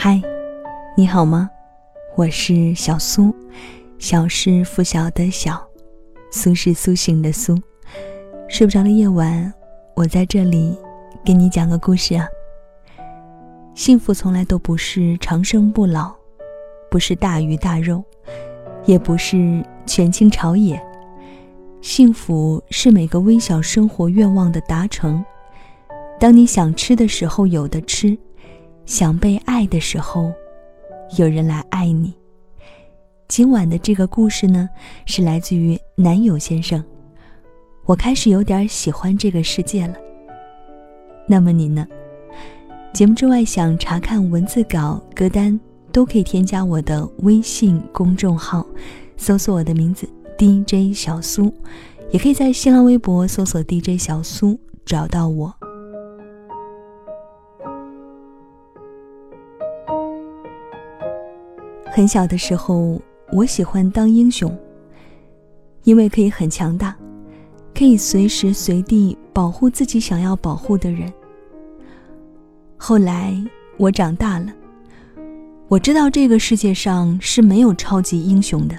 嗨，你好吗？我是小苏，小是拂晓的小，苏是苏醒的苏。睡不着的夜晚，我在这里给你讲个故事啊。幸福从来都不是长生不老，不是大鱼大肉，也不是权倾朝野。幸福是每个微小生活愿望的达成。当你想吃的时候有的吃，想被爱的时候，有人来爱你。今晚的这个故事呢，是来自于男友先生。我开始有点喜欢这个世界了。那么你呢？节目之外想查看文字稿、歌单，都可以添加我的微信公众号，搜索我的名字 DJ 小苏，也可以在新浪微博搜索 DJ 小苏找到我。很小的时候，我喜欢当英雄，因为可以很强大，可以随时随地保护自己想要保护的人。后来我长大了，我知道这个世界上是没有超级英雄的，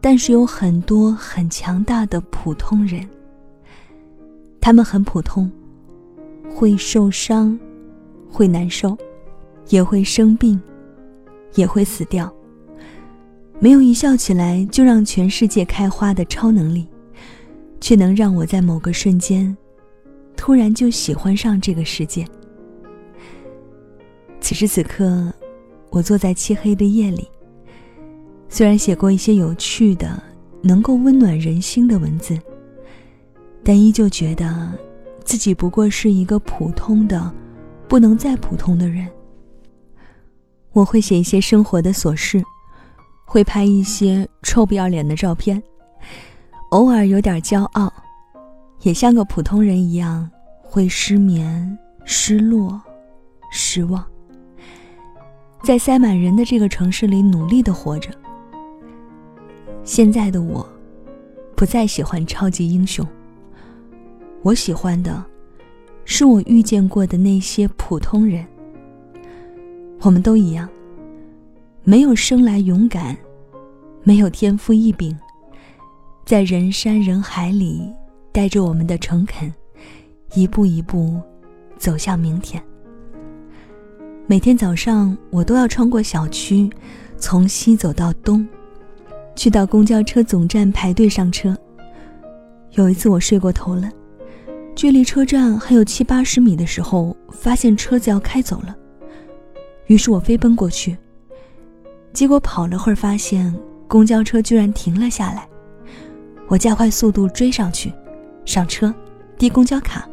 但是有很多很强大的普通人。他们很普通，会受伤，会难受，也会生病。也会死掉。没有一笑起来就让全世界开花的超能力，却能让我在某个瞬间，突然就喜欢上这个世界。此时此刻，我坐在漆黑的夜里，虽然写过一些有趣的、能够温暖人心的文字，但依旧觉得自己不过是一个普通的、不能再普通的人。我会写一些生活的琐事，会拍一些臭不要脸的照片，偶尔有点骄傲，也像个普通人一样会失眠、失落、失望，在塞满人的这个城市里努力的活着。现在的我，不再喜欢超级英雄，我喜欢的，是我遇见过的那些普通人。我们都一样，没有生来勇敢，没有天赋异禀，在人山人海里，带着我们的诚恳，一步一步走向明天。每天早上，我都要穿过小区，从西走到东，去到公交车总站排队上车。有一次我睡过头了，距离车站还有七八十米的时候，发现车子要开走了。于是我飞奔过去，结果跑了会儿，发现公交车居然停了下来。我加快速度追上去，上车，递公交卡，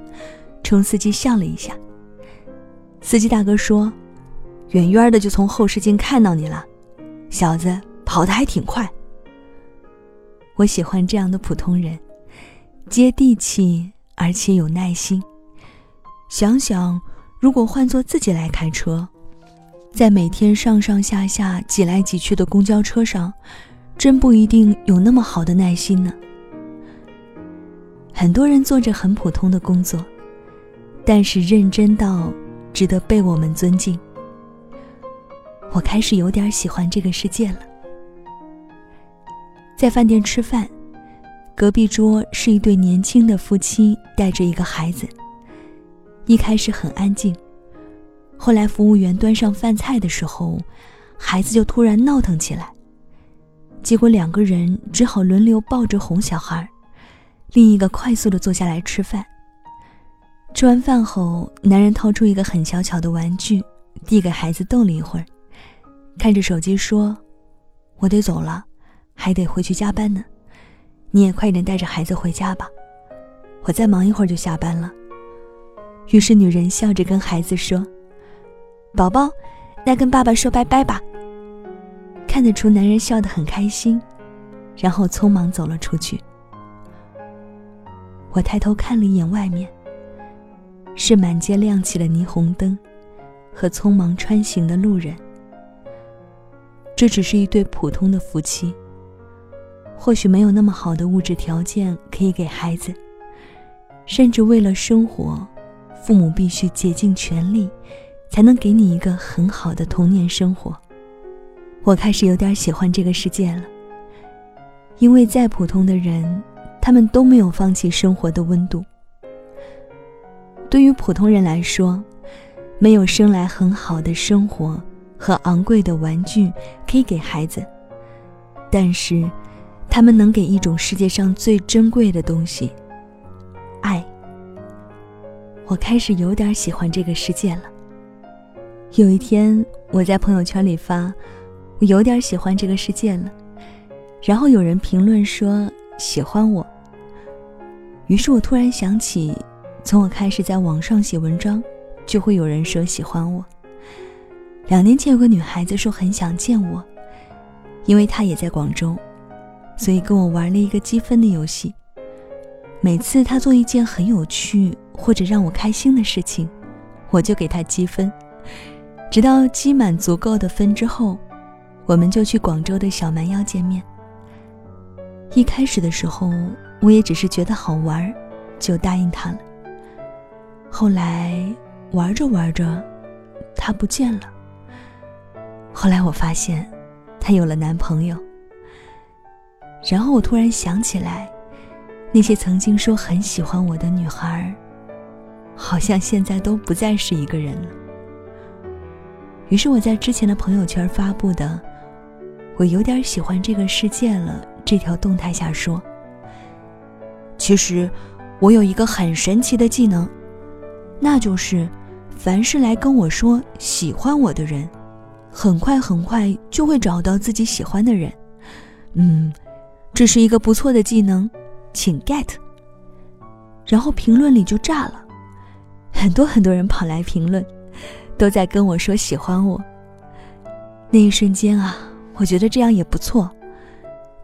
冲司机笑了一下。司机大哥说：“远远的就从后视镜看到你了，小子跑得还挺快。”我喜欢这样的普通人，接地气而且有耐心。想想，如果换做自己来开车。在每天上上下下挤来挤去的公交车上，真不一定有那么好的耐心呢。很多人做着很普通的工作，但是认真到值得被我们尊敬。我开始有点喜欢这个世界了。在饭店吃饭，隔壁桌是一对年轻的夫妻，带着一个孩子。一开始很安静。后来，服务员端上饭菜的时候，孩子就突然闹腾起来，结果两个人只好轮流抱着哄小孩，另一个快速的坐下来吃饭。吃完饭后，男人掏出一个很小巧的玩具，递给孩子逗了一会儿，看着手机说：“我得走了，还得回去加班呢，你也快点带着孩子回家吧，我再忙一会儿就下班了。”于是女人笑着跟孩子说。宝宝，那跟爸爸说拜拜吧。看得出男人笑得很开心，然后匆忙走了出去。我抬头看了一眼外面，是满街亮起了霓虹灯，和匆忙穿行的路人。这只是一对普通的夫妻，或许没有那么好的物质条件可以给孩子，甚至为了生活，父母必须竭尽全力。才能给你一个很好的童年生活。我开始有点喜欢这个世界了，因为再普通的人，他们都没有放弃生活的温度。对于普通人来说，没有生来很好的生活和昂贵的玩具可以给孩子，但是，他们能给一种世界上最珍贵的东西——爱。我开始有点喜欢这个世界了。有一天，我在朋友圈里发：“我有点喜欢这个世界了。”然后有人评论说：“喜欢我。”于是我突然想起。从我开始在网上写文章，就会有人说喜欢我。两年前有个女孩子说很想见我，因为她也在广州，所以跟我玩了一个积分的游戏。每次她做一件很有趣或者让我开心的事情，我就给她积分，直到积满足够的分之后，我们就去广州的小蛮腰见面。一开始的时候，我也只是觉得好玩，就答应他了。后来玩着玩着，他不见了。后来我发现，她有了男朋友。然后我突然想起来，那些曾经说很喜欢我的女孩，好像现在都不再是一个人了。于是我在之前的朋友圈发布的“我有点喜欢这个世界了”这条动态下说：“其实，我有一个很神奇的技能。”那就是，凡是来跟我说喜欢我的人，很快很快就会找到自己喜欢的人。嗯，这是一个不错的技能，请 get。然后评论里就炸了，很多很多人跑来评论，都在跟我说喜欢我。那一瞬间啊，我觉得这样也不错，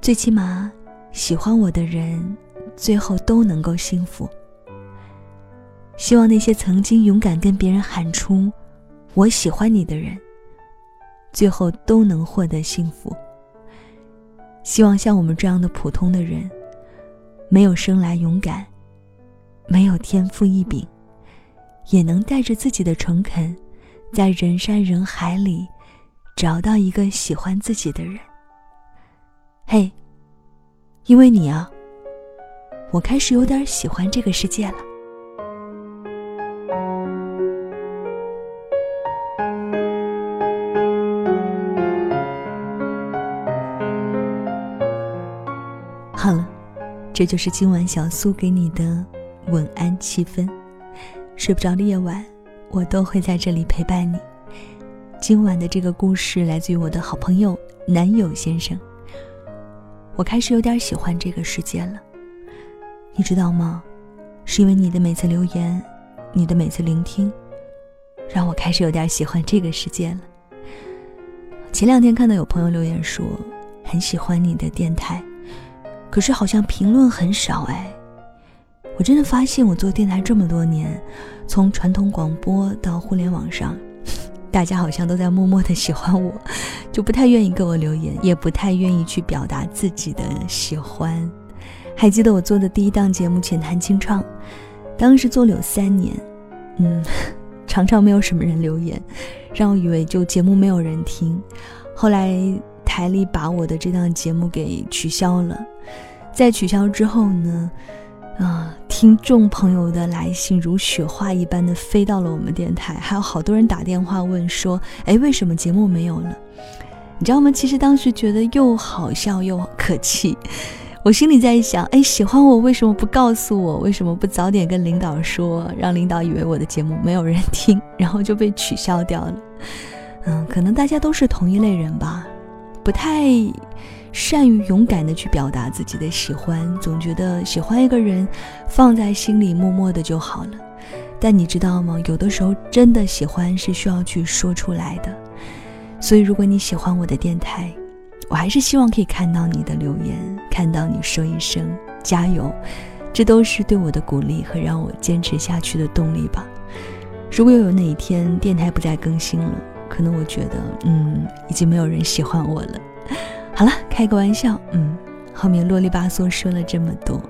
最起码喜欢我的人，最后都能够幸福。希望那些曾经勇敢跟别人喊出“我喜欢你”的人，最后都能获得幸福。希望像我们这样的普通的人，没有生来勇敢，没有天赋异禀，也能带着自己的诚恳，在人山人海里找到一个喜欢自己的人。嘿，因为你啊，我开始有点喜欢这个世界了。好了，这就是今晚小苏给你的晚安七分。睡不着的夜晚，我都会在这里陪伴你。今晚的这个故事来自于我的好朋友男友先生。我开始有点喜欢这个世界了，你知道吗？是因为你的每次留言，你的每次聆听，让我开始有点喜欢这个世界了。前两天看到有朋友留言说，很喜欢你的电台。可是好像评论很少哎，我真的发现我做电台这么多年，从传统广播到互联网上，大家好像都在默默的喜欢我，就不太愿意给我留言，也不太愿意去表达自己的喜欢。还记得我做的第一档节目《浅谈清唱》，当时做了有三年，嗯，常常没有什么人留言，让我以为就节目没有人听。后来。台里把我的这档节目给取消了，在取消之后呢，啊，听众朋友的来信如雪花一般的飞到了我们电台，还有好多人打电话问说，哎，为什么节目没有了？你知道吗？其实当时觉得又好笑又可气，我心里在想，哎，喜欢我为什么不告诉我？为什么不早点跟领导说，让领导以为我的节目没有人听，然后就被取消掉了？嗯，可能大家都是同一类人吧。不太善于勇敢的去表达自己的喜欢，总觉得喜欢一个人放在心里默默的就好了。但你知道吗？有的时候真的喜欢是需要去说出来的。所以如果你喜欢我的电台，我还是希望可以看到你的留言，看到你说一声加油，这都是对我的鼓励和让我坚持下去的动力吧。如果有哪一天电台不再更新了，可能我觉得，嗯，已经没有人喜欢我了。好了，开个玩笑，嗯，后面啰里吧嗦说了这么多，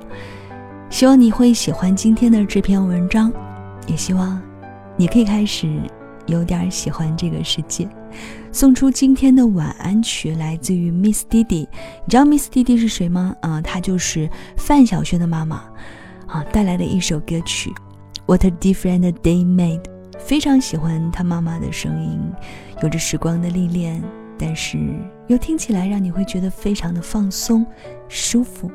希望你会喜欢今天的这篇文章，也希望你可以开始有点喜欢这个世界。送出今天的晚安曲，来自于 Miss 弟弟。你知道 Miss 弟弟是谁吗？啊，她就是范晓萱的妈妈啊，带来的一首歌曲《What a Different Day Made》。非常喜欢她妈妈的声音，有着时光的历练，但是又听起来让你会觉得非常的放松、舒服。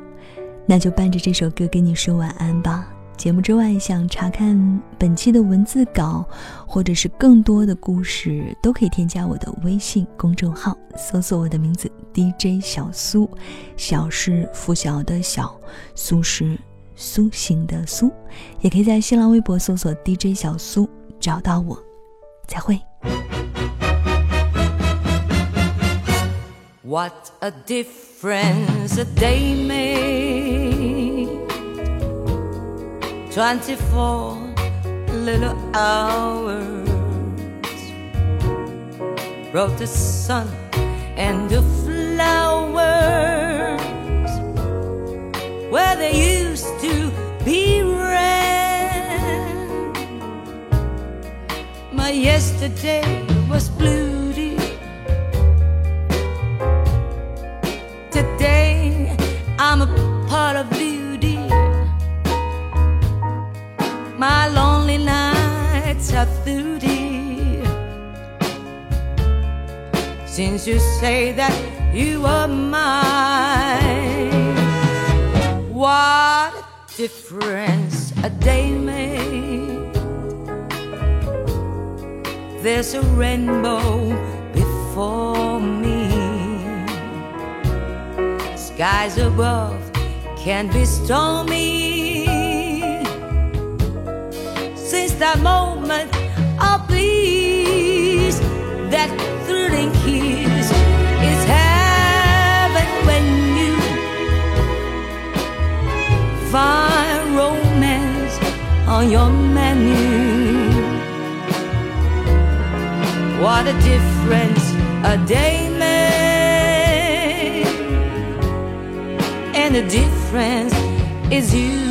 那就伴着这首歌跟你说晚安吧。节目之外，想查看本期的文字稿，或者是更多的故事，都可以添加我的微信公众号，搜索我的名字 DJ 小苏，小是拂晓的小，苏是苏醒的苏，也可以在新浪微博搜索 DJ 小苏找到我。再会。What a difference a day made. 24 little hours brought the sun and the flowers where they used to be red. My yesterday was blue. Today I'm a part of you. my lonely nights are through, dear. Since you say that you are mine, what a difference a day made. There's a rainbow skies above can be stormy Since that moment oh, of bliss, that thrilling kiss is heaven when you find romance on your menu. What a difference a day makes, the difference is you.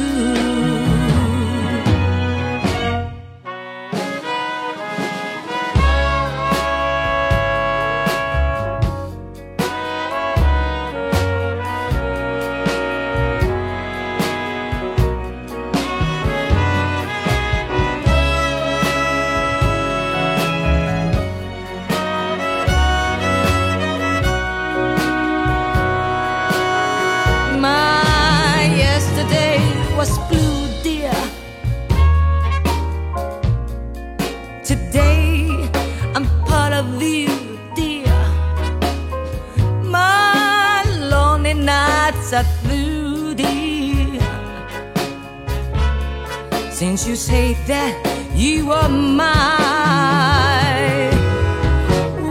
Since you say that you are mine,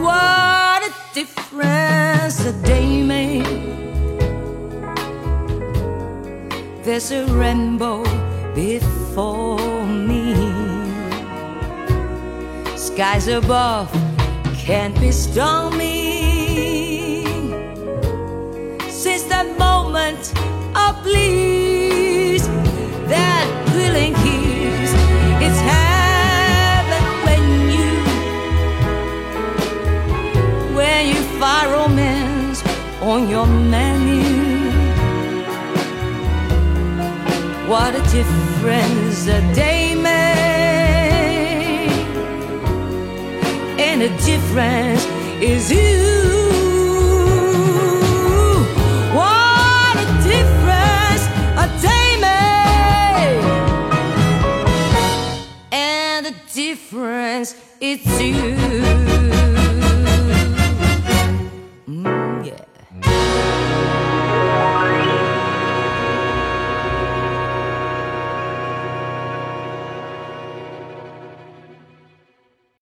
what a difference a day made. There's a rainbow before me. Skies above can't be stormy. Since that moment of bliss, your menu. What a difference a day made, and the difference is you. What a difference a day made, and the difference it's you.